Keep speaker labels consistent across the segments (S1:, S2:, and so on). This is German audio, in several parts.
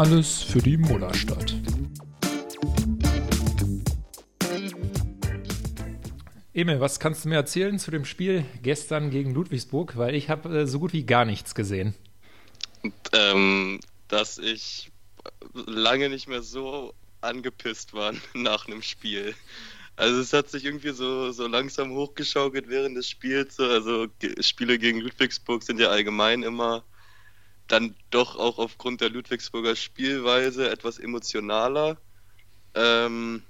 S1: Alles für die Mullerstadt. Emil, was kannst du mir erzählen zu dem Spiel gestern gegen Ludwigsburg? Weil ich habe äh, so gut wie gar nichts gesehen.
S2: Ähm, dass ich lange nicht mehr so angepisst war nach einem Spiel. Also es hat sich irgendwie so, so langsam hochgeschaukelt während des Spiels. Also Spiele gegen Ludwigsburg sind ja allgemein immer dann doch auch aufgrund der Ludwigsburger Spielweise etwas emotionaler. Ähm,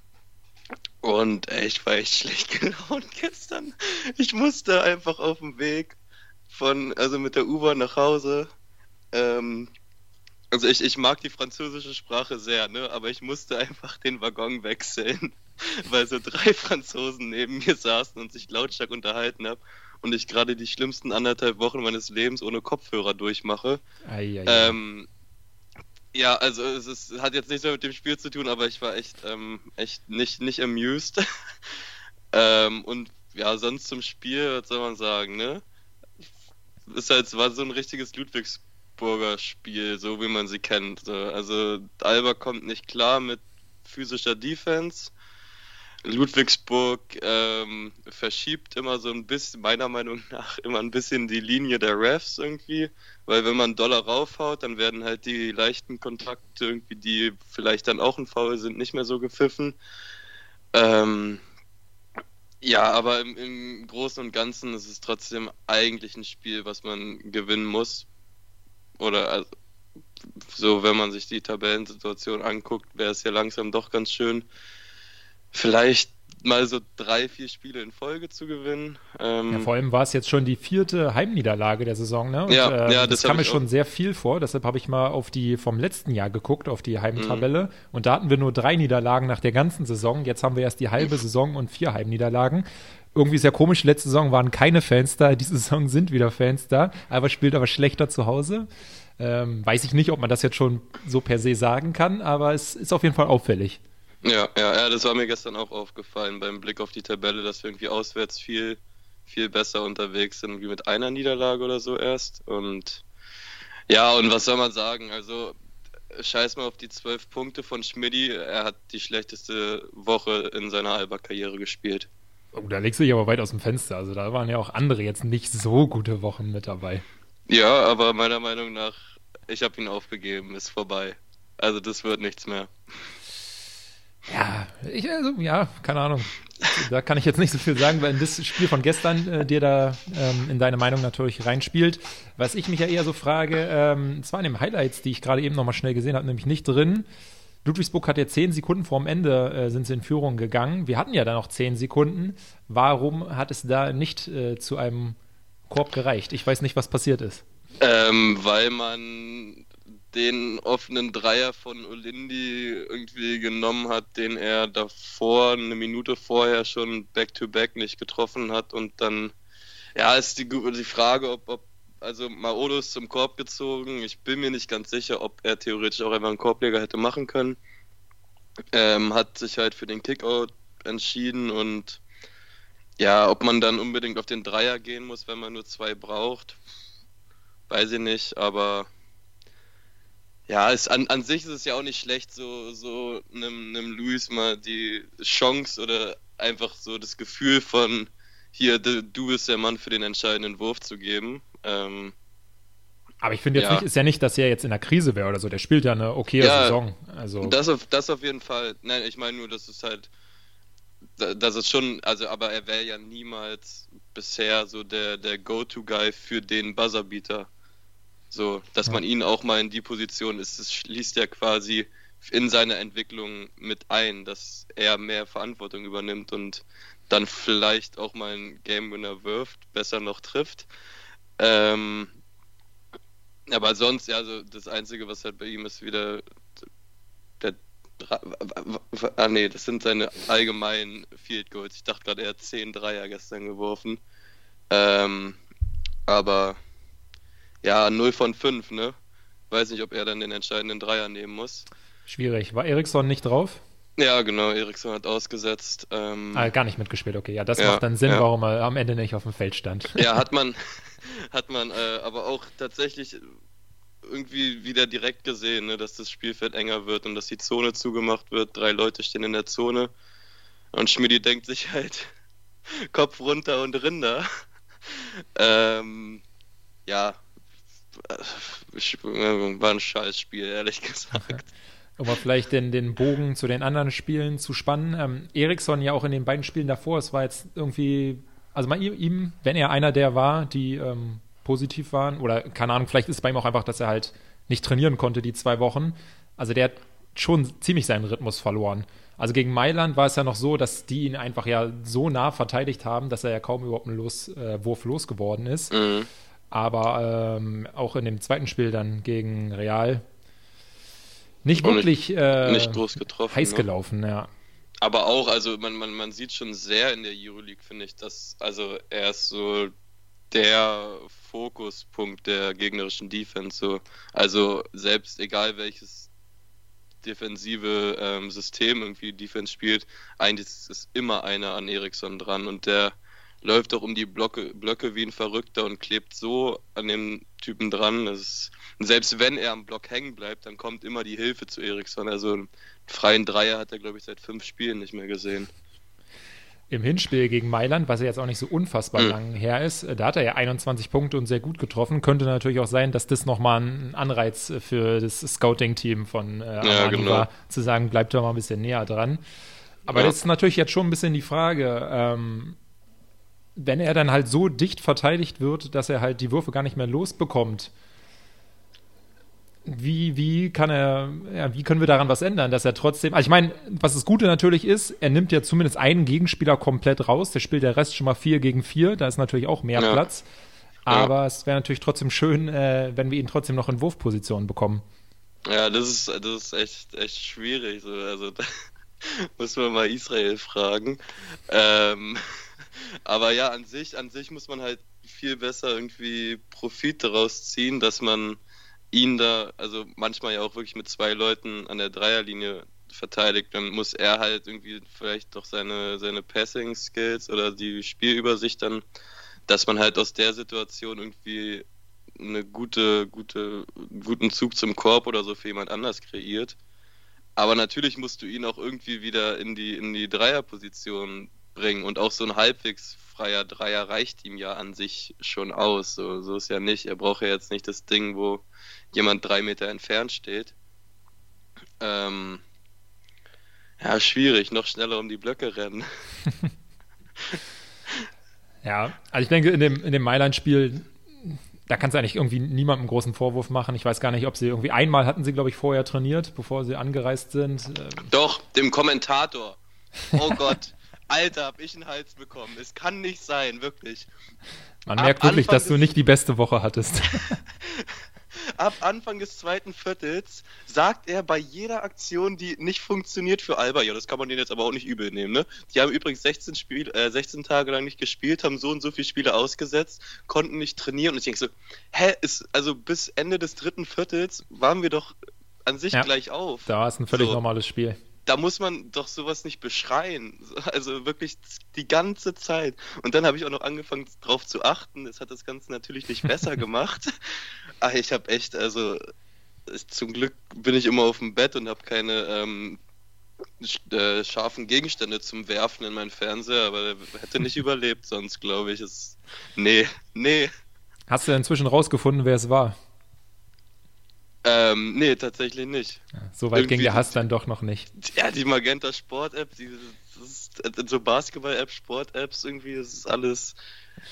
S2: und ey, ich war echt schlecht gelaunt gestern. Ich musste einfach auf dem Weg von, also mit der U-Bahn nach Hause. Ähm, also ich, ich mag die französische Sprache sehr, ne? Aber ich musste einfach den Waggon wechseln, weil so drei Franzosen neben mir saßen und sich lautstark unterhalten haben und ich gerade die schlimmsten anderthalb Wochen meines Lebens ohne Kopfhörer durchmache. Ei, ei, ähm, ja, also es ist, hat jetzt nichts mehr mit dem Spiel zu tun, aber ich war echt, ähm, echt nicht, nicht amused. ähm, und ja, sonst zum Spiel, was soll man sagen, ne? Ist halt, war so ein richtiges Ludwigsburger Spiel, so wie man sie kennt. Also Alba kommt nicht klar mit physischer Defense. Ludwigsburg ähm, verschiebt immer so ein bisschen, meiner Meinung nach, immer ein bisschen die Linie der Refs irgendwie, weil wenn man Dollar raufhaut, dann werden halt die leichten Kontakte irgendwie, die vielleicht dann auch ein Foul sind, nicht mehr so gepfiffen. Ähm, ja, aber im, im Großen und Ganzen ist es trotzdem eigentlich ein Spiel, was man gewinnen muss. Oder also, so, wenn man sich die Tabellensituation anguckt, wäre es ja langsam doch ganz schön vielleicht mal so drei, vier Spiele in Folge zu gewinnen.
S1: Ähm, ja, vor allem war es jetzt schon die vierte Heimniederlage der Saison, ne? Und, ja, äh, ja, das, das kam mir schon sehr viel vor. Deshalb habe ich mal auf die vom letzten Jahr geguckt, auf die Heimtabelle. Mhm. Und da hatten wir nur drei Niederlagen nach der ganzen Saison. Jetzt haben wir erst die halbe Saison und vier Heimniederlagen. Irgendwie sehr komisch, letzte Saison waren keine Fans da, diese Saison sind wieder Fans da, aber spielt aber schlechter zu Hause. Ähm, weiß ich nicht, ob man das jetzt schon so per se sagen kann, aber es ist auf jeden Fall auffällig.
S2: Ja, ja, ja, das war mir gestern auch aufgefallen beim Blick auf die Tabelle, dass wir irgendwie auswärts viel, viel besser unterwegs sind, wie mit einer Niederlage oder so erst. Und ja, und was soll man sagen? Also, scheiß mal auf die zwölf Punkte von Schmidti. Er hat die schlechteste Woche in seiner Alba-Karriere gespielt.
S1: Oh, da legst du dich aber weit aus dem Fenster. Also, da waren ja auch andere jetzt nicht so gute Wochen mit dabei.
S2: Ja, aber meiner Meinung nach, ich habe ihn aufgegeben, ist vorbei. Also, das wird nichts mehr.
S1: Ja, ich, also, ja, keine Ahnung. Da kann ich jetzt nicht so viel sagen, weil in das Spiel von gestern äh, dir da ähm, in deine Meinung natürlich reinspielt. Was ich mich ja eher so frage, ähm, zwar in den Highlights, die ich gerade eben nochmal schnell gesehen habe, nämlich nicht drin. Ludwigsburg hat ja zehn Sekunden vorm Ende äh, sind sie in Führung gegangen. Wir hatten ja da noch zehn Sekunden. Warum hat es da nicht äh, zu einem Korb gereicht? Ich weiß nicht, was passiert ist.
S2: Ähm, weil man den offenen Dreier von Olindi irgendwie genommen hat, den er davor, eine Minute vorher schon Back-to-Back -back nicht getroffen hat und dann, ja, ist die, die Frage, ob, ob also Maodo ist zum Korb gezogen. Ich bin mir nicht ganz sicher, ob er theoretisch auch einfach einen Korbleger hätte machen können. Ähm, hat sich halt für den Kickout entschieden und ja, ob man dann unbedingt auf den Dreier gehen muss, wenn man nur zwei braucht, weiß ich nicht, aber ja, es, an, an sich ist es ja auch nicht schlecht, so, so einem, einem Luis mal die Chance oder einfach so das Gefühl von hier, du bist der Mann für den entscheidenden Wurf zu geben. Ähm,
S1: aber ich finde jetzt ja. nicht, ist ja nicht, dass er jetzt in der Krise wäre oder so. Der spielt ja eine okaye ja, Saison. Also.
S2: Das auf, das auf jeden Fall. Nein, ich meine nur, dass es halt, dass es schon, also, aber er wäre ja niemals bisher so der, der Go-To-Guy für den Buzzerbeater. So, dass ja. man ihn auch mal in die Position ist, das schließt ja quasi in seine Entwicklung mit ein, dass er mehr Verantwortung übernimmt und dann vielleicht auch mal einen Game Winner wirft, besser noch trifft. Ähm, aber sonst, ja, also das Einzige, was halt bei ihm ist, wieder der. Ah, nee, das sind seine allgemeinen Field Goals. Ich dachte gerade, er hat 10 Dreier gestern geworfen. Ähm, aber ja, 0 von 5, ne? Weiß nicht, ob er dann den entscheidenden Dreier nehmen muss.
S1: Schwierig. War Eriksson nicht drauf?
S2: Ja, genau. Eriksson hat ausgesetzt. Ähm,
S1: ah, gar nicht mitgespielt. Okay, ja, das ja, macht dann Sinn, ja. warum er am Ende nicht auf dem Feld stand.
S2: Ja, hat man, hat man äh, aber auch tatsächlich irgendwie wieder direkt gesehen, ne, dass das Spielfeld enger wird und dass die Zone zugemacht wird. Drei Leute stehen in der Zone. Und Schmidi denkt sich halt, Kopf runter und Rinder. ähm, ja, war ein Scheißspiel, ehrlich gesagt.
S1: Um mal vielleicht den, den Bogen zu den anderen Spielen zu spannen. Ähm, Eriksson ja auch in den beiden Spielen davor, es war jetzt irgendwie, also mal ihm, wenn er einer der war, die ähm, positiv waren, oder keine Ahnung, vielleicht ist es bei ihm auch einfach, dass er halt nicht trainieren konnte die zwei Wochen. Also der hat schon ziemlich seinen Rhythmus verloren. Also gegen Mailand war es ja noch so, dass die ihn einfach ja so nah verteidigt haben, dass er ja kaum überhaupt einen Los, äh, Wurf losgeworden ist. Mhm. Aber ähm, auch in dem zweiten Spiel dann gegen Real nicht Und wirklich
S2: nicht, äh, nicht groß getroffen,
S1: heiß ne? gelaufen, ja.
S2: Aber auch, also man, man, man sieht schon sehr in der Euroleague, finde ich, dass, also er ist so der Fokuspunkt der gegnerischen Defense. So. Also selbst egal welches defensive ähm, System irgendwie Defense spielt, eigentlich ist immer einer an Eriksson dran und der läuft auch um die Blöcke, Blöcke wie ein Verrückter und klebt so an dem Typen dran. Ist, selbst wenn er am Block hängen bleibt, dann kommt immer die Hilfe zu Eriksson. Also einen freien Dreier hat er, glaube ich, seit fünf Spielen nicht mehr gesehen
S1: im Hinspiel gegen Mailand, was ja jetzt auch nicht so unfassbar mhm. lang her ist, da hat er ja 21 Punkte und sehr gut getroffen. Könnte natürlich auch sein, dass das nochmal ein Anreiz für das Scouting-Team von äh, ja, genau. war, zu sagen, bleibt doch mal ein bisschen näher dran. Aber ja. das ist natürlich jetzt schon ein bisschen die Frage, ähm, wenn er dann halt so dicht verteidigt wird, dass er halt die Würfe gar nicht mehr losbekommt, wie, wie kann er, ja, wie können wir daran was ändern, dass er trotzdem, also ich meine, was das Gute natürlich ist, er nimmt ja zumindest einen Gegenspieler komplett raus, der spielt der Rest schon mal vier gegen vier, da ist natürlich auch mehr ja. Platz. Aber ja. es wäre natürlich trotzdem schön, äh, wenn wir ihn trotzdem noch in Wurfpositionen bekommen.
S2: Ja, das ist, das ist echt, echt schwierig. So. Also da muss man mal Israel fragen. Ähm, aber ja, an sich, an sich muss man halt viel besser irgendwie Profit daraus ziehen, dass man ihn da, also manchmal ja auch wirklich mit zwei Leuten an der Dreierlinie verteidigt, dann muss er halt irgendwie vielleicht doch seine, seine Passing-Skills oder die Spielübersicht dann, dass man halt aus der Situation irgendwie eine gute, gute, guten Zug zum Korb oder so für jemand anders kreiert. Aber natürlich musst du ihn auch irgendwie wieder in die, in die Dreierposition bringen und auch so ein halbwegs freier Dreier reicht ihm ja an sich schon aus. So, so ist ja nicht. Er braucht ja jetzt nicht das Ding, wo jemand drei Meter entfernt steht. Ähm, ja, schwierig, noch schneller um die Blöcke rennen.
S1: ja, also ich denke, in dem, in dem Mailand-Spiel, da kannst du eigentlich irgendwie niemandem einen großen Vorwurf machen. Ich weiß gar nicht, ob sie irgendwie einmal hatten sie, glaube ich, vorher trainiert, bevor sie angereist sind. Ähm,
S2: Doch, dem Kommentator. Oh Gott. Alter, hab ich einen Hals bekommen. Es kann nicht sein, wirklich.
S1: Man Ab merkt wirklich, Anfang dass du nicht die beste Woche hattest.
S2: ab Anfang des zweiten Viertels sagt er bei jeder Aktion, die nicht funktioniert für Alba, ja, das kann man denen jetzt aber auch nicht übel nehmen, ne? Die haben übrigens 16, Spiel, äh, 16 Tage lang nicht gespielt, haben so und so viele Spiele ausgesetzt, konnten nicht trainieren und ich denke so, hä, ist, also bis Ende des dritten Viertels waren wir doch an sich ja, gleich auf.
S1: Da ist ein völlig so. normales Spiel
S2: da muss man doch sowas nicht beschreien. Also wirklich die ganze Zeit. Und dann habe ich auch noch angefangen, darauf zu achten. Das hat das Ganze natürlich nicht besser gemacht. Aber ich habe echt, also zum Glück bin ich immer auf dem Bett und habe keine ähm, äh, scharfen Gegenstände zum Werfen in meinen Fernseher, aber der hätte nicht überlebt sonst, glaube ich. Es, nee, nee.
S1: Hast du inzwischen rausgefunden, wer es war?
S2: Ähm, nee, tatsächlich nicht.
S1: Ja, so weit Irgendwie ging der Hass dann doch noch nicht.
S2: Ja, die Magenta Sport-App, die so Basketball-App, Sport-Apps, irgendwie, das ist alles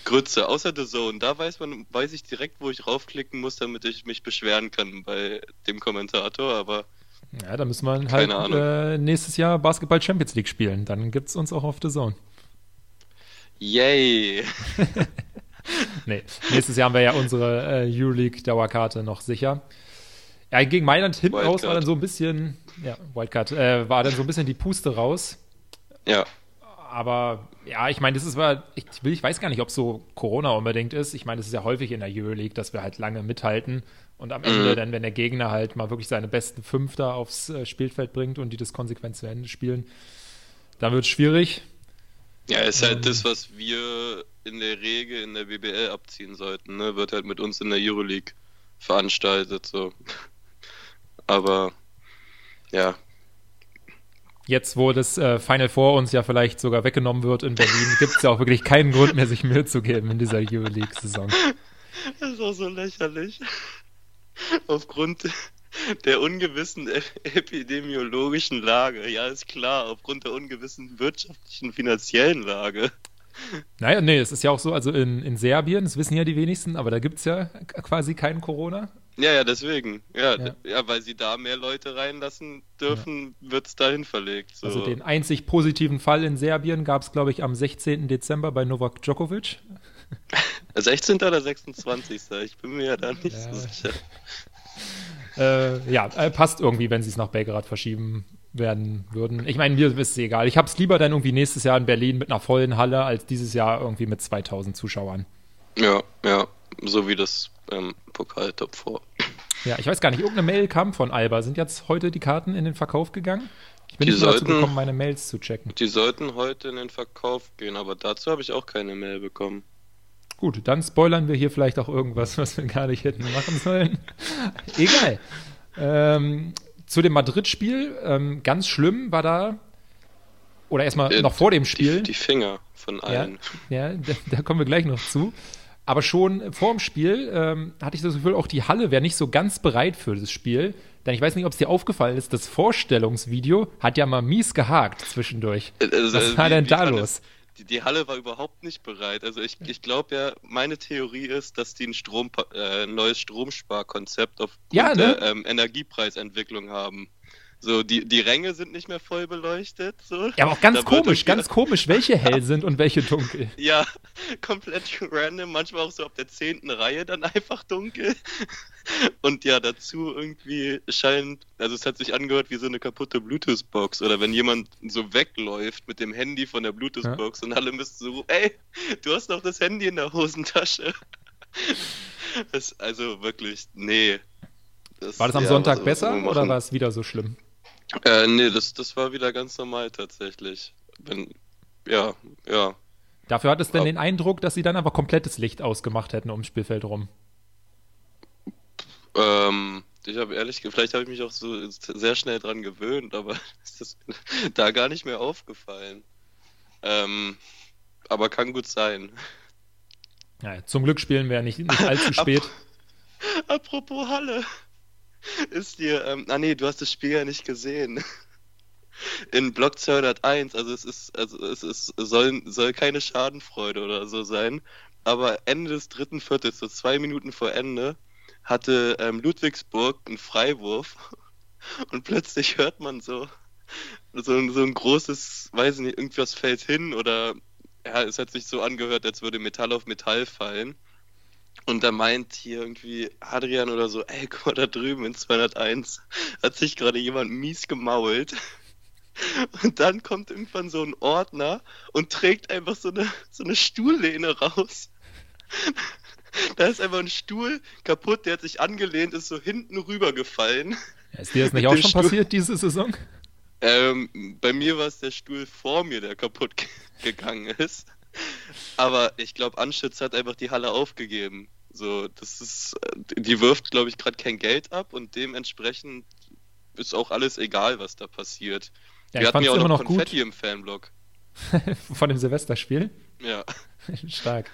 S2: Grütze. Außer The Zone, da weiß man, weiß ich direkt, wo ich raufklicken muss, damit ich mich beschweren kann bei dem Kommentator, aber.
S1: Ja, da müssen wir halt äh, nächstes Jahr Basketball Champions League spielen. Dann gibt es uns auch auf The Zone.
S2: Yay!
S1: nee, nächstes Jahr haben wir ja unsere äh, Euroleague-Dauerkarte noch sicher. Ja, gegen Mailand hinten Wildcard. raus war dann so ein bisschen, ja, Wildcard, äh, war dann so ein bisschen die Puste raus.
S2: Ja.
S1: Aber ja, ich meine, das ist war, ich, will, ich weiß gar nicht, ob so Corona unbedingt ist. Ich meine, das ist ja häufig in der Euroleague, dass wir halt lange mithalten und am Ende mhm. dann, wenn der Gegner halt mal wirklich seine besten Fünfter aufs äh, Spielfeld bringt und die das konsequent zu Ende spielen, dann wird es schwierig.
S2: Ja, ist halt ähm, das, was wir in der Regel in der BBL abziehen sollten, ne? Wird halt mit uns in der Euroleague veranstaltet, so. Aber ja.
S1: Jetzt, wo das äh, Final Four uns ja vielleicht sogar weggenommen wird in Berlin, gibt es ja auch wirklich keinen Grund mehr, sich Mühe zu geben in dieser Euroleague-Saison.
S2: Das ist auch so lächerlich. Aufgrund der ungewissen e- epidemiologischen Lage. Ja, ist klar, aufgrund der ungewissen wirtschaftlichen, finanziellen Lage.
S1: Naja, nee, es ist ja auch so, also in, in Serbien, das wissen ja die wenigsten, aber da gibt es ja quasi keinen Corona.
S2: Ja, ja, deswegen. Ja, ja. ja weil sie da mehr Leute reinlassen dürfen, ja. wird es dahin verlegt.
S1: So. Also den einzig positiven Fall in Serbien gab es, glaube ich, am 16. Dezember bei Novak Djokovic.
S2: 16. oder 26. Ich bin mir ja da nicht ja. so sicher.
S1: Äh, ja, äh, passt irgendwie, wenn sie es nach Belgrad verschieben werden würden. Ich meine, mir ist es egal. Ich habe es lieber dann irgendwie nächstes Jahr in Berlin mit einer vollen Halle als dieses Jahr irgendwie mit 2000 Zuschauern.
S2: Ja, ja, so wie das ähm, Pokal-Top vor.
S1: Ja, ich weiß gar nicht, irgendeine Mail kam von Alba. Sind jetzt heute die Karten in den Verkauf gegangen? Ich bin die nicht sollten, dazu gekommen, meine Mails zu checken.
S2: Die sollten heute in den Verkauf gehen, aber dazu habe ich auch keine Mail bekommen.
S1: Gut, dann spoilern wir hier vielleicht auch irgendwas, was wir gar nicht hätten machen sollen. Egal. Ähm, zu dem Madrid-Spiel, ähm, ganz schlimm war da, oder erstmal äh, noch vor dem Spiel.
S2: Die, die Finger von allen.
S1: Ja, ja da, da, kommen wir gleich noch zu. Aber schon vor dem Spiel ähm, hatte ich das Gefühl, auch die Halle wäre nicht so ganz bereit für das Spiel. Denn ich weiß nicht, ob es dir aufgefallen ist, das Vorstellungsvideo hat ja mal mies gehakt zwischendurch. Äh, also, Was war denn da los?
S2: die, die Halle war überhaupt nicht bereit. Also ich, ich glaube ja, meine Theorie ist, dass die ein Strom, äh, neues Stromsparkonzept auf
S1: ja, ne?
S2: der ähm, Energiepreisentwicklung haben. So, die, die Ränge sind nicht mehr voll beleuchtet. So.
S1: Ja, aber auch ganz da komisch, ganz komisch, welche hell sind und welche dunkel.
S2: Ja, komplett random, manchmal auch so auf der zehnten Reihe dann einfach dunkel. Und ja, dazu irgendwie scheint, also es hat sich angehört wie so eine kaputte Bluetooth-Box oder wenn jemand so wegläuft mit dem Handy von der Bluetooth-Box ja. und alle müssen so, ey, du hast noch das Handy in der Hosentasche. Das, also wirklich, nee.
S1: Das, war das am ja, Sonntag besser oder war es wieder so schlimm?
S2: Äh, nee, das, das war wieder ganz normal tatsächlich. Wenn, ja, ja.
S1: Dafür hat es denn den Eindruck, dass sie dann aber komplettes Licht ausgemacht hätten ums Spielfeld rum.
S2: Ähm, ich habe ehrlich, vielleicht habe ich mich auch so sehr schnell dran gewöhnt, aber ist das da gar nicht mehr aufgefallen. Ähm, aber kann gut sein.
S1: Ja, zum Glück spielen wir ja nicht, nicht allzu spät.
S2: Apropos Halle. Ist dir, ähm, ah nee, du hast das Spiel ja nicht gesehen. In Block 201, also es ist, also es ist, soll, soll keine Schadenfreude oder so sein, aber Ende des dritten Viertels, so zwei Minuten vor Ende, hatte ähm, Ludwigsburg einen Freiwurf und plötzlich hört man so, so, so ein großes, weiß nicht, irgendwas fällt hin oder ja, es hat sich so angehört, als würde Metall auf Metall fallen. Und da meint hier irgendwie Adrian oder so, ey, guck mal da drüben in 201 hat sich gerade jemand mies gemault. Und dann kommt irgendwann so ein Ordner und trägt einfach so eine, so eine Stuhllehne raus. Da ist einfach ein Stuhl kaputt, der hat sich angelehnt, ist so hinten rübergefallen.
S1: Ja, ist dir das nicht auch schon Stuhl... passiert diese Saison?
S2: Ähm, bei mir war es der Stuhl vor mir, der kaputt gegangen ist. Aber ich glaube, Anschütz hat einfach die Halle aufgegeben. So, das ist, äh, die wirft, glaube ich, gerade kein Geld ab und dementsprechend ist auch alles egal, was da passiert.
S1: Ja, Wir hatten ja auch noch, noch Konfetti
S2: gut. im Fanblock.
S1: Von dem Silvesterspiel?
S2: Ja.
S1: Stark.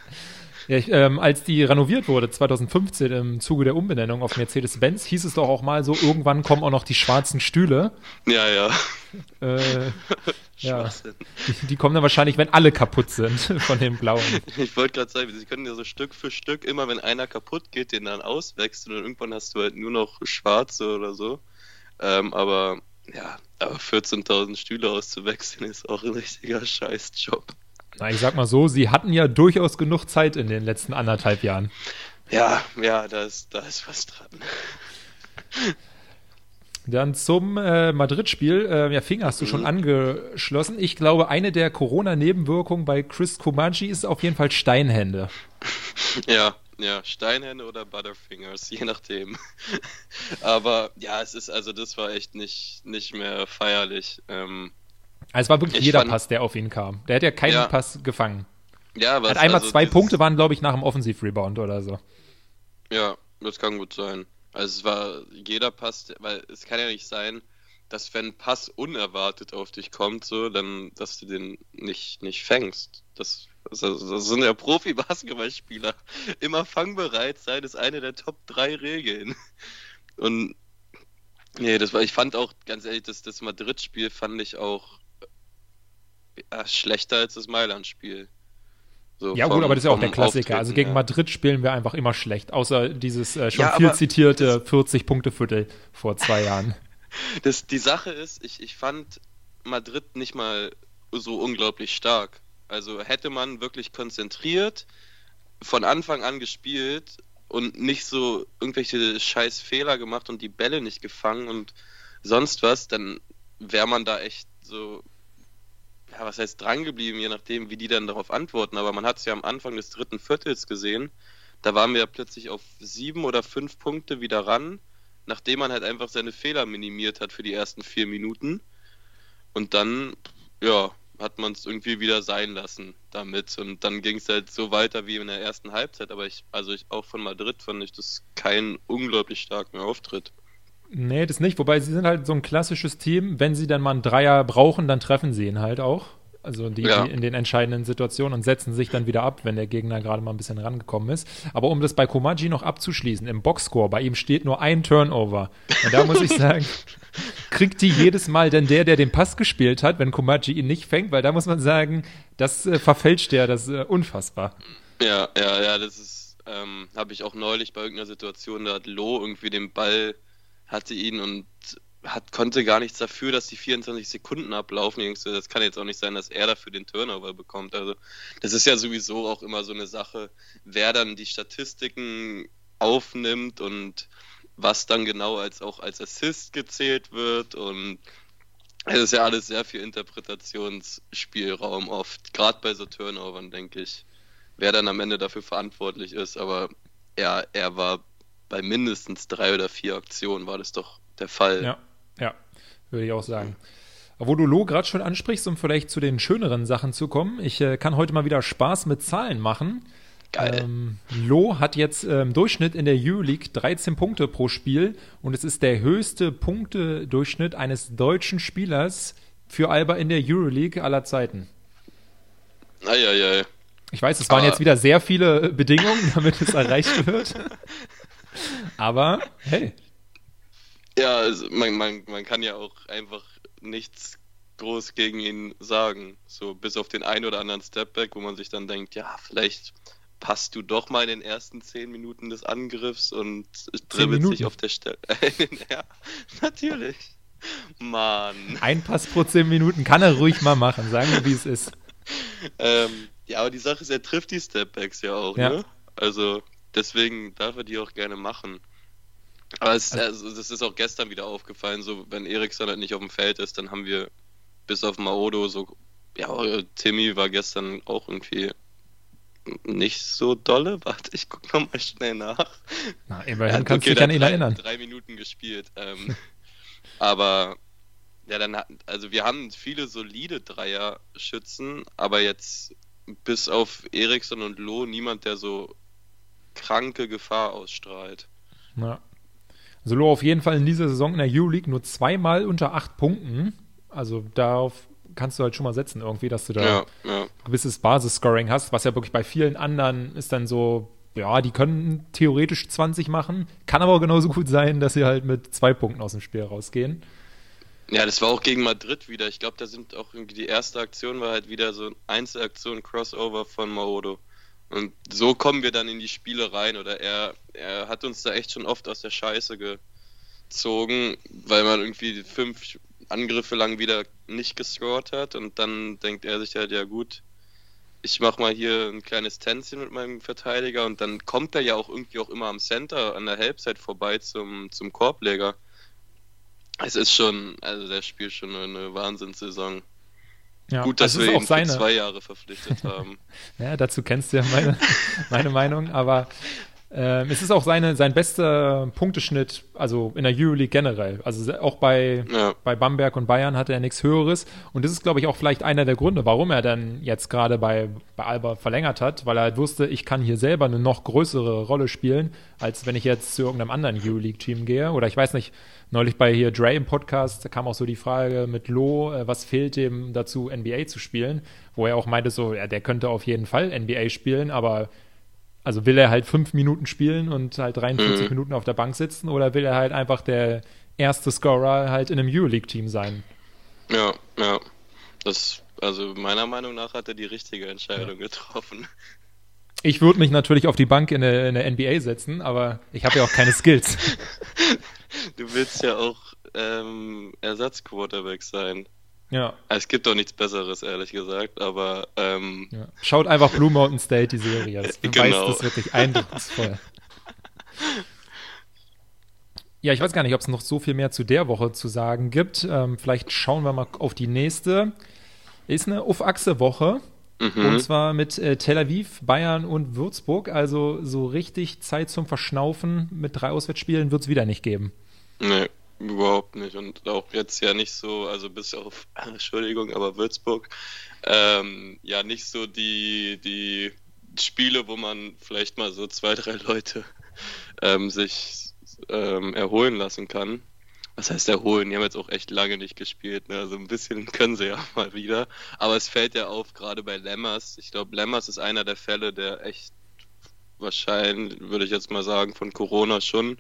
S1: Ja, ich, ähm, als die renoviert wurde, 2015 im Zuge der Umbenennung auf Mercedes-Benz, hieß es doch auch mal so, irgendwann kommen auch noch die schwarzen Stühle.
S2: Ja, ja.
S1: Äh, ja. Die, die, kommen dann wahrscheinlich, wenn alle kaputt sind von den blauen.
S2: Ich wollte gerade sagen, sie können ja so Stück für Stück, immer wenn einer kaputt geht, den dann auswechseln und irgendwann hast du halt nur noch schwarze oder so. Ähm, aber ja, aber 14.000 Stühle auszuwechseln ist auch ein richtiger Scheißjob.
S1: Na, ich sag mal so, sie hatten ja durchaus genug Zeit in den letzten anderthalb Jahren.
S2: Ja, ja, da ist, da ist was dran.
S1: Dann zum äh, Madrid-Spiel. Äh, ja, Finger hast du mhm. schon angeschlossen. Ich glaube, eine der Corona-Nebenwirkungen bei Chris Komachi ist auf jeden Fall Steinhände.
S2: Ja, ja, Steinhände oder Butterfingers, je nachdem. Aber ja, es ist, also das war echt nicht, nicht mehr feierlich. Ähm,
S1: also es war wirklich ich jeder fand, Pass, der auf ihn kam. Der hat ja keinen ja. Pass gefangen.
S2: Ja, was,
S1: Hat einmal also zwei Punkte waren, glaube ich, nach dem Offensiv-Rebound oder so.
S2: Ja, das kann gut sein. Also es war jeder Pass, weil es kann ja nicht sein, dass wenn ein Pass unerwartet auf dich kommt, so, dann, dass du den nicht, nicht fängst. Das, das, das sind ja Profi-Basketballspieler. Immer fangbereit sein ist eine der Top 3 Regeln. Und nee, das war, ich fand auch, ganz ehrlich, das, das Madrid-Spiel fand ich auch ja, schlechter als das Mailand-Spiel.
S1: So ja, vom, gut, aber das ist ja auch der Klassiker. Also gegen ja. Madrid spielen wir einfach immer schlecht, außer dieses äh, schon ja, viel zitierte 40-Punkte-Viertel vor zwei Jahren.
S2: Das, die Sache ist, ich, ich fand Madrid nicht mal so unglaublich stark. Also hätte man wirklich konzentriert, von Anfang an gespielt und nicht so irgendwelche scheiß Fehler gemacht und die Bälle nicht gefangen und sonst was, dann wäre man da echt so ja, was heißt drangeblieben, je nachdem, wie die dann darauf antworten. Aber man hat es ja am Anfang des dritten Viertels gesehen. Da waren wir ja plötzlich auf sieben oder fünf Punkte wieder ran, nachdem man halt einfach seine Fehler minimiert hat für die ersten vier Minuten. Und dann, ja, hat man es irgendwie wieder sein lassen damit. Und dann ging es halt so weiter wie in der ersten Halbzeit. Aber ich, also ich auch von Madrid fand ich das keinen unglaublich starken Auftritt.
S1: Nee, das nicht. Wobei sie sind halt so ein klassisches Team. Wenn sie dann mal einen Dreier brauchen, dann treffen sie ihn halt auch. Also die, ja. die, in den entscheidenden Situationen und setzen sich dann wieder ab, wenn der Gegner gerade mal ein bisschen rangekommen ist. Aber um das bei Komaji noch abzuschließen, im Boxscore, bei ihm steht nur ein Turnover. Und da muss ich sagen, kriegt die jedes Mal denn der, der den Pass gespielt hat, wenn Komaji ihn nicht fängt, weil da muss man sagen, das äh, verfälscht der, das ist äh, unfassbar.
S2: Ja, ja, ja, das ist, ähm, habe ich auch neulich bei irgendeiner Situation, da hat Lo irgendwie den Ball hatte ihn und hat, konnte gar nichts dafür, dass die 24 Sekunden ablaufen. Das kann jetzt auch nicht sein, dass er dafür den Turnover bekommt. Also, das ist ja sowieso auch immer so eine Sache, wer dann die Statistiken aufnimmt und was dann genau als auch als Assist gezählt wird und es ist ja alles sehr viel Interpretationsspielraum oft, gerade bei so Turnovern, denke ich, wer dann am Ende dafür verantwortlich ist, aber ja, er war bei mindestens drei oder vier Aktionen war das doch der Fall.
S1: Ja, ja, würde ich auch sagen. Wo du Lo gerade schon ansprichst, um vielleicht zu den schöneren Sachen zu kommen, ich äh, kann heute mal wieder Spaß mit Zahlen machen. Geil. Ähm, Lo hat jetzt äh, im Durchschnitt in der Euroleague 13 Punkte pro Spiel und es ist der höchste Punktedurchschnitt eines deutschen Spielers für Alba in der Euroleague aller Zeiten.
S2: Eieiei.
S1: Ich weiß, es waren ah. jetzt wieder sehr viele Bedingungen, damit es erreicht wird. Aber hey.
S2: Ja, also man, man, man kann ja auch einfach nichts groß gegen ihn sagen. So bis auf den ein oder anderen Stepback, wo man sich dann denkt, ja, vielleicht passt du doch mal in den ersten zehn Minuten des Angriffs und dribbelt sich auf der Stelle. ja, natürlich. Mann.
S1: Ein Pass pro zehn Minuten kann er ruhig mal machen, sagen wir, wie es ist.
S2: Ähm, ja, aber die Sache ist, er trifft die Stepbacks ja auch, ja. ne? Also, Deswegen darf er die auch gerne machen. Aber es, also, das ist auch gestern wieder aufgefallen, so wenn Eriksson halt nicht auf dem Feld ist, dann haben wir bis auf Maodo so, ja, Timmy war gestern auch irgendwie nicht so dolle. Warte, ich guck nochmal schnell nach.
S1: Na, immerhin ja, kannst du dich an ihn
S2: drei,
S1: erinnern.
S2: Drei Minuten gespielt. Ähm, aber ja, dann hat, also wir haben viele solide Dreier-Schützen, aber jetzt bis auf Eriksson und Loh niemand, der so kranke Gefahr ausstrahlt.
S1: Ja. Also Lo auf jeden Fall in dieser Saison in der Euroleague nur zweimal unter acht Punkten. Also darauf kannst du halt schon mal setzen irgendwie, dass du da ja, ja. gewisses Basisscoring hast, was ja wirklich bei vielen anderen ist dann so, ja, die können theoretisch 20 machen, kann aber auch genauso gut sein, dass sie halt mit zwei Punkten aus dem Spiel rausgehen.
S2: Ja, das war auch gegen Madrid wieder. Ich glaube, da sind auch irgendwie die erste Aktion war halt wieder so eine Einzelaktion Crossover von Maodo. Und so kommen wir dann in die Spiele rein. Oder er, er hat uns da echt schon oft aus der Scheiße gezogen, weil man irgendwie fünf Angriffe lang wieder nicht gescored hat. Und dann denkt er sich halt, ja gut, ich mach mal hier ein kleines Tänzchen mit meinem Verteidiger. Und dann kommt er ja auch irgendwie auch immer am Center an der Halbzeit vorbei zum, zum Korbleger. Es ist schon, also der spielt schon eine Wahnsinnssaison. Ja, Gut, dass wir ihn seine... für zwei Jahre verpflichtet haben.
S1: ja, dazu kennst du ja meine, meine Meinung, aber Ähm, es ist auch seine, sein bester Punkteschnitt, also in der Euroleague generell. Also auch bei, ja. bei Bamberg und Bayern hatte er nichts Höheres. Und das ist, glaube ich, auch vielleicht einer der Gründe, warum er dann jetzt gerade bei, bei Alba verlängert hat, weil er halt wusste, ich kann hier selber eine noch größere Rolle spielen, als wenn ich jetzt zu irgendeinem anderen Euroleague-Team gehe. Oder ich weiß nicht, neulich bei hier Dre im Podcast, da kam auch so die Frage mit Lo, äh, was fehlt dem dazu, NBA zu spielen? Wo er auch meinte, so, ja, der könnte auf jeden Fall NBA spielen, aber also will er halt fünf Minuten spielen und halt 43 mhm. Minuten auf der Bank sitzen oder will er halt einfach der erste Scorer halt in einem Euroleague-Team sein?
S2: Ja, ja. Das, also meiner Meinung nach hat er die richtige Entscheidung ja. getroffen.
S1: Ich würde mich natürlich auf die Bank in der, in der NBA setzen, aber ich habe ja auch keine Skills.
S2: du willst ja auch ähm, Ersatzquarterback sein.
S1: Ja.
S2: Es gibt doch nichts Besseres, ehrlich gesagt, aber. Ähm,
S1: ja. Schaut einfach Blue Mountain State, die Serie. Das genau. das wirklich eindrucksvoll. Ja, ich weiß gar nicht, ob es noch so viel mehr zu der Woche zu sagen gibt. Ähm, vielleicht schauen wir mal auf die nächste. Ist eine Auf-Achse-Woche. Mhm. Und zwar mit äh, Tel Aviv, Bayern und Würzburg. Also so richtig Zeit zum Verschnaufen mit drei Auswärtsspielen wird es wieder nicht geben.
S2: Nee. Nicht. Und auch jetzt ja nicht so, also bis auf, Entschuldigung, aber Würzburg, ähm, ja nicht so die, die Spiele, wo man vielleicht mal so zwei, drei Leute ähm, sich ähm, erholen lassen kann. Was heißt erholen? Die haben jetzt auch echt lange nicht gespielt. Ne? Also ein bisschen können sie ja mal wieder. Aber es fällt ja auf, gerade bei Lemmers. Ich glaube, Lemmers ist einer der Fälle, der echt wahrscheinlich, würde ich jetzt mal sagen, von Corona schon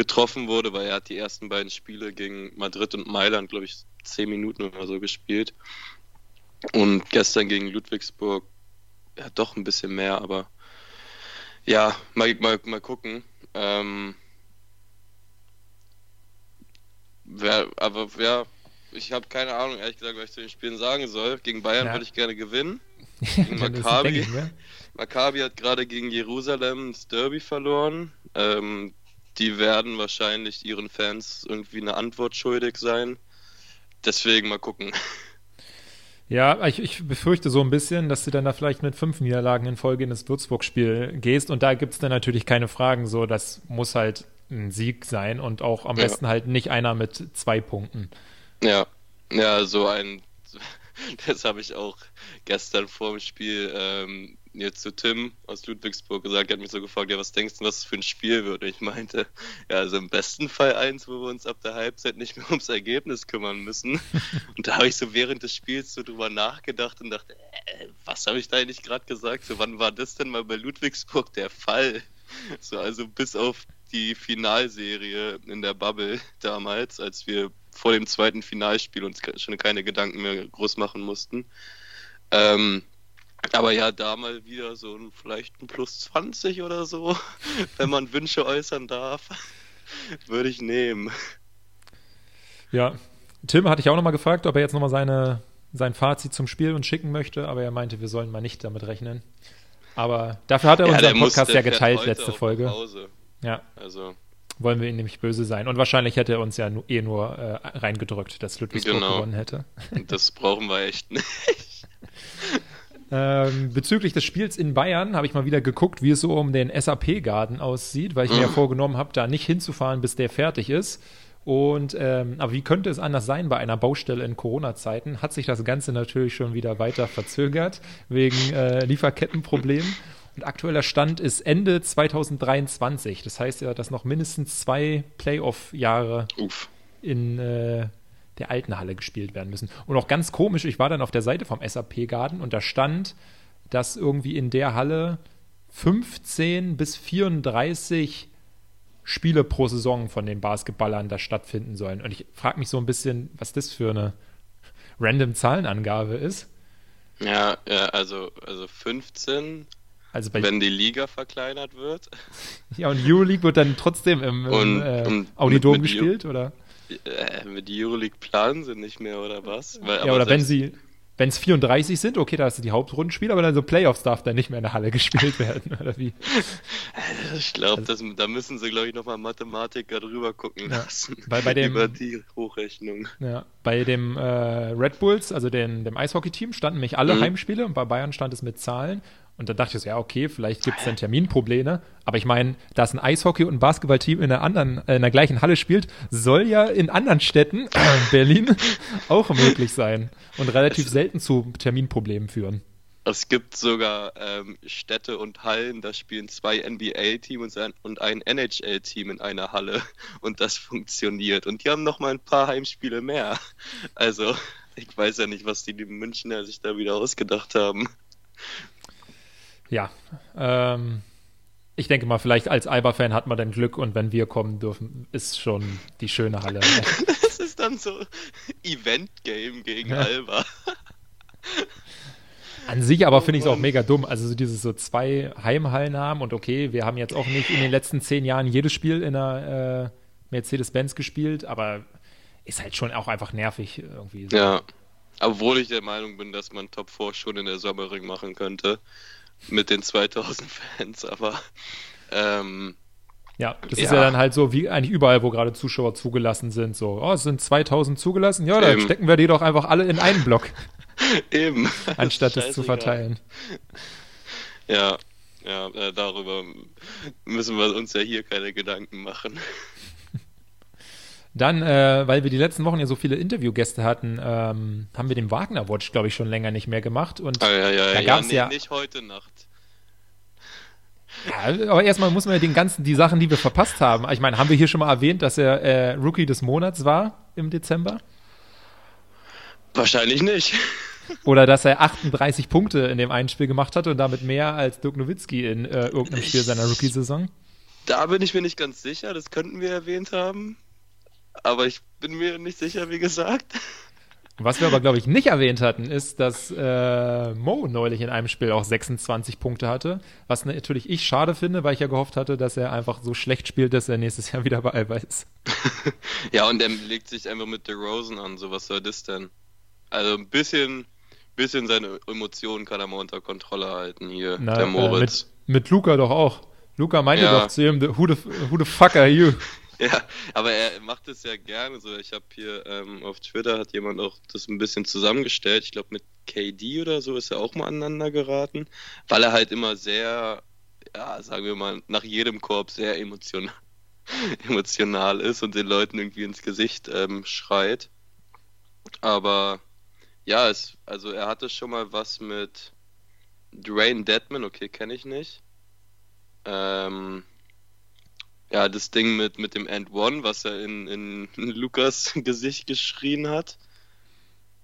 S2: getroffen wurde, weil er hat die ersten beiden Spiele gegen Madrid und Mailand, glaube ich, zehn Minuten oder so gespielt. Und gestern gegen Ludwigsburg, ja, doch ein bisschen mehr, aber ja, mal, mal, mal gucken. Ähm, wer, aber ja, ich habe keine Ahnung, ehrlich gesagt, was ich zu den Spielen sagen soll. Gegen Bayern ja. würde ich gerne gewinnen. Gegen Maccabi. Maccabi hat gerade gegen Jerusalem das Derby verloren. Ähm, die werden wahrscheinlich ihren Fans irgendwie eine Antwort schuldig sein. Deswegen mal gucken.
S1: Ja, ich, ich, befürchte so ein bisschen, dass du dann da vielleicht mit fünf Niederlagen in Folge in das Würzburg-Spiel gehst und da gibt es dann natürlich keine Fragen. So, das muss halt ein Sieg sein und auch am ja. besten halt nicht einer mit zwei Punkten.
S2: Ja, ja, so ein, das habe ich auch gestern vor dem Spiel ähm, jetzt zu Tim aus Ludwigsburg gesagt, er hat mich so gefragt, ja, was denkst du, was es für ein Spiel wird? Und ich meinte, ja, also im besten Fall eins, wo wir uns ab der Halbzeit nicht mehr ums Ergebnis kümmern müssen. und da habe ich so während des Spiels so drüber nachgedacht und dachte, äh, was habe ich da eigentlich gerade gesagt? So, wann war das denn mal bei Ludwigsburg der Fall? So, also bis auf die Finalserie in der Bubble damals, als wir vor dem zweiten Finalspiel uns schon keine Gedanken mehr groß machen mussten. Ähm, aber ja, da mal wieder so ein, vielleicht ein Plus 20 oder so, wenn man Wünsche äußern darf, würde ich nehmen.
S1: Ja, Tim hatte ich auch nochmal gefragt, ob er jetzt nochmal seine, sein Fazit zum Spiel uns schicken möchte, aber er meinte, wir sollen mal nicht damit rechnen. Aber dafür hat er ja, unseren Podcast ja geteilt, letzte Folge. Ja. Also. Wollen wir ihn nämlich böse sein. Und wahrscheinlich hätte er uns ja eh nur äh, reingedrückt, dass Ludwigsburg genau. gewonnen hätte.
S2: Das brauchen wir echt nicht.
S1: Ähm, bezüglich des Spiels in Bayern habe ich mal wieder geguckt, wie es so um den SAP-Garden aussieht, weil ich mir ja vorgenommen habe, da nicht hinzufahren, bis der fertig ist. Und ähm, aber wie könnte es anders sein bei einer Baustelle in Corona-Zeiten? Hat sich das Ganze natürlich schon wieder weiter verzögert wegen äh, Lieferkettenproblemen. Und aktueller Stand ist Ende 2023. Das heißt ja, dass noch mindestens zwei Playoff-Jahre in äh, der alten Halle gespielt werden müssen. Und auch ganz komisch, ich war dann auf der Seite vom SAP Garden und da stand, dass irgendwie in der Halle 15 bis 34 Spiele pro Saison von den Basketballern da stattfinden sollen. Und ich frage mich so ein bisschen, was das für eine random Zahlenangabe ist.
S2: Ja, ja also, also 15, also wenn die Liga verkleinert wird.
S1: Ja, und Euroleague wird dann trotzdem im, im und, äh, und Audidom mit, mit gespielt, oder?
S2: Äh, mit Euroleague planen sie nicht mehr, oder was?
S1: Weil, ja, oder wenn sie, wenn es 34 sind, okay, da hast du die Hauptrundenspiele, aber dann so Playoffs darf dann nicht mehr in der Halle gespielt werden, oder wie?
S2: Ich glaube, also, da müssen sie, glaube ich, nochmal Mathematiker drüber gucken
S1: ja,
S2: lassen.
S1: Bei, bei dem,
S2: über die Hochrechnung.
S1: Ja, bei dem äh, Red Bulls, also den, dem Eishockey-Team, standen nämlich alle mhm. Heimspiele und bei Bayern stand es mit Zahlen. Und dann dachte ich so, ja, okay, vielleicht gibt es dann Terminprobleme. Aber ich meine, dass ein Eishockey- und Basketballteam in der anderen, äh, in der gleichen Halle spielt, soll ja in anderen Städten, äh, Berlin, auch möglich sein. Und relativ es, selten zu Terminproblemen führen.
S2: Es gibt sogar ähm, Städte und Hallen, da spielen zwei NBA-Teams und ein NHL-Team in einer Halle. Und das funktioniert. Und die haben noch mal ein paar Heimspiele mehr. Also, ich weiß ja nicht, was die, die Münchner sich da wieder ausgedacht haben
S1: ja, ähm, ich denke mal, vielleicht als Alba-Fan hat man dann Glück und wenn wir kommen dürfen, ist schon die schöne Halle.
S2: das ist dann so Event-Game gegen ja. Alba.
S1: An sich aber finde ich es auch mega dumm. Also so dieses so zwei Heimhallen haben und okay, wir haben jetzt auch nicht in den letzten zehn Jahren jedes Spiel in einer äh, Mercedes-Benz gespielt, aber ist halt schon auch einfach nervig irgendwie.
S2: So. Ja, obwohl ich der Meinung bin, dass man Top 4 schon in der Sommerring machen könnte mit den 2000 Fans, aber ähm,
S1: ja, das ja. ist ja dann halt so wie eigentlich überall, wo gerade Zuschauer zugelassen sind. So, oh, es sind 2000 zugelassen. Ja, dann Eben. stecken wir die doch einfach alle in einen Block.
S2: Eben.
S1: Anstatt es zu verteilen.
S2: Ja, ja, äh, darüber müssen wir uns ja hier keine Gedanken machen.
S1: Dann, äh, weil wir die letzten Wochen ja so viele Interviewgäste hatten, ähm, haben wir den Wagner Watch, glaube ich, schon länger nicht mehr gemacht. Und
S2: ah, ja, ja,
S1: da gab es ja,
S2: nee, nicht heute Nacht.
S1: Ja, aber erstmal muss man ja den ganzen, die Sachen, die wir verpasst haben. Ich meine, haben wir hier schon mal erwähnt, dass er äh, Rookie des Monats war im Dezember?
S2: Wahrscheinlich nicht.
S1: Oder dass er 38 Punkte in dem einen Spiel gemacht hat und damit mehr als Dirk Nowitzki in äh, irgendeinem Spiel seiner Rookie-Saison.
S2: Da bin ich mir nicht ganz sicher, das könnten wir erwähnt haben aber ich bin mir nicht sicher, wie gesagt.
S1: Was wir aber, glaube ich, nicht erwähnt hatten, ist, dass äh, Mo neulich in einem Spiel auch 26 Punkte hatte. Was natürlich ich schade finde, weil ich ja gehofft hatte, dass er einfach so schlecht spielt, dass er nächstes Jahr wieder bei Alba ist.
S2: ja, und er legt sich einfach mit der Rosen an. So, was soll das denn? Also ein bisschen, bisschen seine Emotionen kann er mal unter Kontrolle halten hier, Na, der Moritz.
S1: Äh, mit, mit Luca doch auch. Luca meinte ja. doch zu ihm, who the, who the fuck are you?
S2: Ja, aber er macht es ja gerne so. Ich habe hier ähm, auf Twitter hat jemand auch das ein bisschen zusammengestellt. Ich glaube, mit KD oder so ist er auch mal aneinander geraten, weil er halt immer sehr, ja, sagen wir mal, nach jedem Korb sehr emotional, emotional ist und den Leuten irgendwie ins Gesicht ähm, schreit. Aber ja, es, also er hatte schon mal was mit Dwayne Deadman, okay, kenne ich nicht. Ähm, ja, das Ding mit, mit dem End One, was er in, in Lukas Gesicht geschrien hat.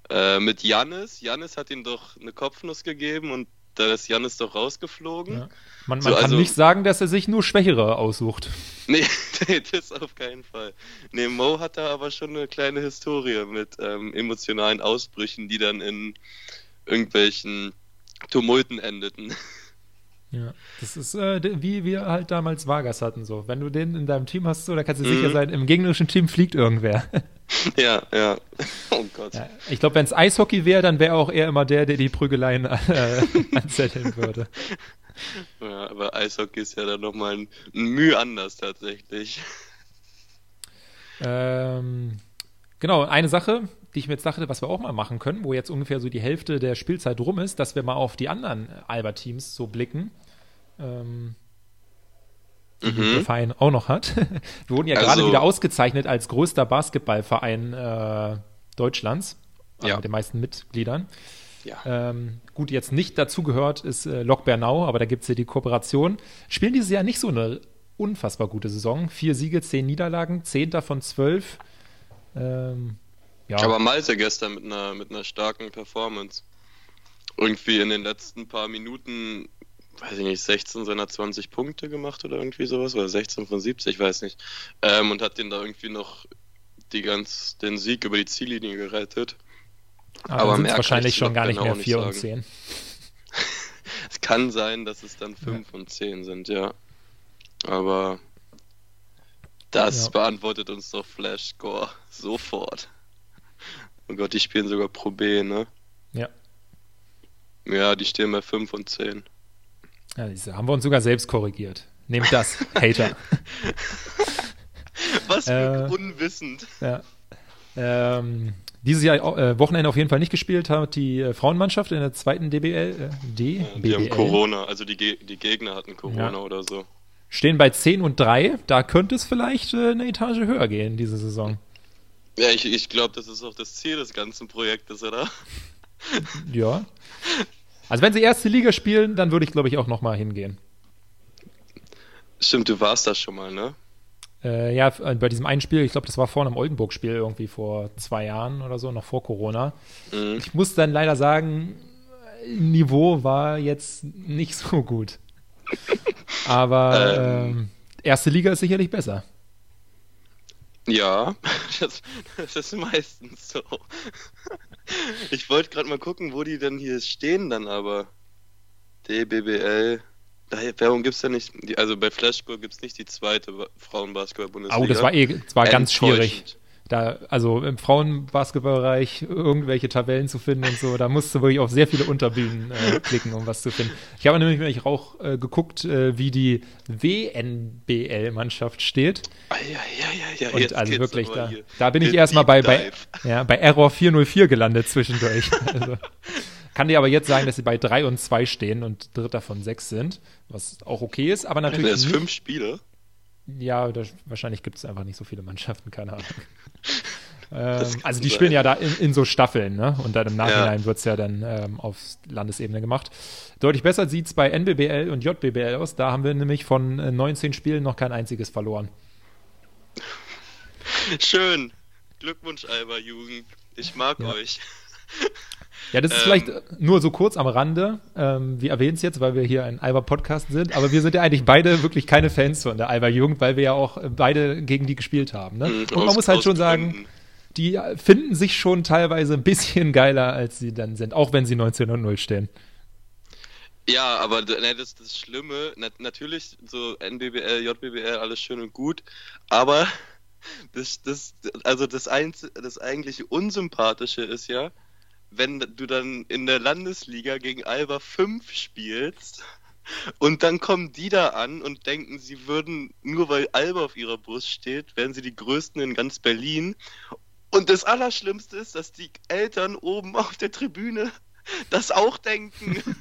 S2: Äh, mit Jannis. Jannis hat ihm doch eine Kopfnuss gegeben und da ist Jannis doch rausgeflogen. Ja.
S1: Man, man so, kann also, nicht sagen, dass er sich nur Schwächere aussucht.
S2: Nee, das auf keinen Fall. Nee, Mo hat da aber schon eine kleine Historie mit ähm, emotionalen Ausbrüchen, die dann in irgendwelchen Tumulten endeten.
S1: Ja, das ist äh, wie wir halt damals Vargas hatten. So, wenn du den in deinem Team hast, so, da kannst du mhm. sicher sein, im gegnerischen Team fliegt irgendwer.
S2: Ja, ja. Oh Gott. Ja,
S1: ich glaube, wenn es Eishockey wäre, dann wäre auch er immer der, der die Prügeleien äh, anzetteln würde.
S2: Ja, aber Eishockey ist ja dann nochmal ein, ein Mühe anders tatsächlich.
S1: Ähm, genau, eine Sache, die ich mir jetzt dachte, was wir auch mal machen können, wo jetzt ungefähr so die Hälfte der Spielzeit rum ist, dass wir mal auf die anderen Alba-Teams so blicken. Ähm, mhm. der Verein auch noch hat. wir wurden ja also, gerade wieder ausgezeichnet als größter Basketballverein äh, Deutschlands, also ja. mit den meisten Mitgliedern. Ja. Ähm, gut, jetzt nicht dazu gehört ist äh, Lok Bernau, aber da gibt es ja die Kooperation. Spielen dieses Jahr nicht so eine unfassbar gute Saison. Vier Siege, zehn Niederlagen, zehnter von zwölf. Ähm,
S2: ja. Aber Malte gestern mit einer, mit einer starken Performance. Irgendwie in den letzten paar Minuten, weiß ich nicht, 16 seiner 20 Punkte gemacht oder irgendwie sowas, oder 16 von 70, ich weiß nicht. Ähm, und hat den da irgendwie noch die ganz, den Sieg über die Ziellinie gerettet.
S1: Aber, Aber mehr wahrscheinlich schon gar nicht mehr 4 und 10.
S2: es kann sein, dass es dann 5 ja. und 10 sind, ja. Aber das ja. beantwortet uns doch Flash Score sofort. Oh Gott, die spielen sogar Pro B, ne?
S1: Ja.
S2: Ja, die stehen bei 5 und 10.
S1: Ja, diese haben wir uns sogar selbst korrigiert. Nehmt das, Hater.
S2: Was für äh, unwissend.
S1: Ja. Ähm, dieses Jahr äh, Wochenende auf jeden Fall nicht gespielt hat die äh, Frauenmannschaft in der zweiten DBL. Äh, D,
S2: ja, die BBL. haben Corona, also die, Ge die Gegner hatten Corona ja. oder so.
S1: Stehen bei 10 und 3, da könnte es vielleicht äh, eine Etage höher gehen diese Saison.
S2: Ja, ich, ich glaube, das ist auch das Ziel des ganzen Projektes, oder?
S1: ja. Also wenn sie erste Liga spielen, dann würde ich, glaube ich, auch nochmal hingehen.
S2: Stimmt, du warst da schon mal, ne?
S1: Äh, ja, bei diesem einen Spiel, ich glaube, das war vor einem Oldenburg-Spiel irgendwie vor zwei Jahren oder so, noch vor Corona. Mhm. Ich muss dann leider sagen, Niveau war jetzt nicht so gut. Aber ähm, äh, erste Liga ist sicherlich besser.
S2: Ja, das, das ist meistens so. Ich wollte gerade mal gucken, wo die denn hier stehen dann aber. DBBL. Warum gibt es da nicht, also bei Flashball gibt es nicht die zweite Frauenbasketball-Bundesliga.
S1: Oh, das war eh, das war ganz schwierig. Da, also im Frauenbasketballbereich irgendwelche Tabellen zu finden und so, da musst du wirklich auf sehr viele Unterbühnen äh, klicken, um was zu finden. Ich habe nämlich auch äh, geguckt, äh, wie die WNBL-Mannschaft steht.
S2: Ah, ja, ja, ja,
S1: ja. Und also wirklich, da, da bin ich erstmal bei, bei, ja, bei Error 404 gelandet zwischendurch. also, kann dir aber jetzt sagen, dass sie bei 3 und 2 stehen und dritter von 6 sind, was auch okay ist, aber natürlich.
S2: Das fünf Spiele.
S1: Ja, das, wahrscheinlich gibt es einfach nicht so viele Mannschaften, keine Ahnung. ähm, also die sein. spielen ja da in, in, so Staffeln, ne? Und dann im Nachhinein ja. wird es ja dann ähm, auf Landesebene gemacht. Deutlich besser sieht es bei NBBL und JBBL aus. Da haben wir nämlich von 19 äh, Spielen noch kein einziges verloren.
S2: Schön. Glückwunsch, Alba Jugend. Ich mag ja. euch.
S1: Ja, das ist ähm, vielleicht nur so kurz am Rande. Ähm, wir erwähnen es jetzt, weil wir hier ein Alba-Podcast sind, aber wir sind ja eigentlich beide wirklich keine Fans von der Alba-Jugend, weil wir ja auch beide gegen die gespielt haben. Ne? Mhm, Und man aus, muss halt schon sagen, die finden sich schon teilweise ein bisschen geiler, als sie dann sind, auch wenn sie 19 und 0 stehen.
S2: Ja, aber ne, das, das Schlimme, na, natürlich so NBBL, JBBL, alles schön und gut, aber das, das, also das, Einz das eigentliche Unsympathische ist ja, wenn du dann in der Landesliga gegen Alba 5 spielst und dann kommen die da an und denken, sie würden, nur weil Alba auf ihrer Brust steht, wären sie die Größten in ganz Berlin. Und das Allerschlimmste ist, dass die Eltern oben auf der Tribüne das auch denken.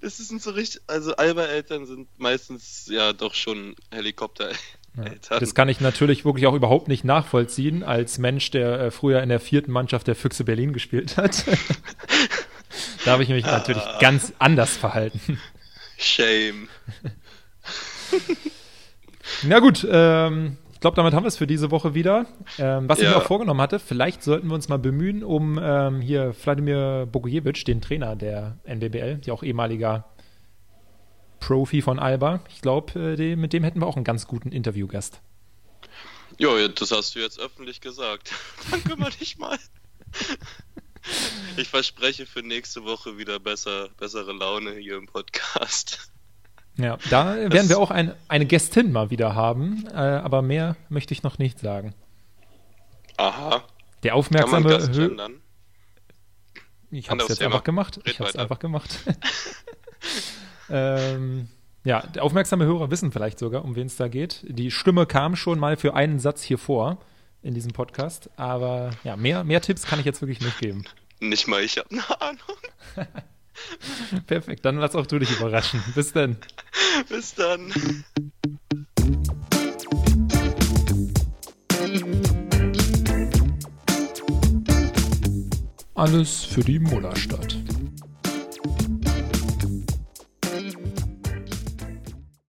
S2: Das ist so richtig, also Alba-Eltern sind meistens ja doch schon Helikopter.
S1: Ja. Das kann ich natürlich wirklich auch überhaupt nicht nachvollziehen, als Mensch, der äh, früher in der vierten Mannschaft der Füchse Berlin gespielt hat. da habe ich mich ah. natürlich ganz anders verhalten.
S2: Shame.
S1: Na gut, ähm, ich glaube, damit haben wir es für diese Woche wieder. Ähm, was ja. ich mir auch vorgenommen hatte, vielleicht sollten wir uns mal bemühen, um ähm, hier Wladimir Bogojevic, den Trainer der NBBL, ja auch ehemaliger Profi von Alba. Ich glaube, äh, mit dem hätten wir auch einen ganz guten Interviewgast.
S2: Jo, das hast du jetzt öffentlich gesagt. Dann kümmere dich mal. Ich verspreche für nächste Woche wieder besser, bessere Laune hier im Podcast.
S1: Ja, da das werden wir auch ein, eine Gästin mal wieder haben, äh, aber mehr möchte ich noch nicht sagen.
S2: Aha.
S1: Der aufmerksame Hörer. Ich habe es jetzt einfach gemacht. Ich habe es einfach gemacht. Ähm, ja, aufmerksame Hörer wissen vielleicht sogar, um wen es da geht. Die Stimme kam schon mal für einen Satz hier vor in diesem Podcast, aber ja, mehr, mehr Tipps kann ich jetzt wirklich nicht geben.
S2: Nicht mal ich habe eine Ahnung.
S1: Perfekt, dann lass auch du dich überraschen. Bis dann.
S2: Bis dann.
S1: Alles für die Mullerstadt.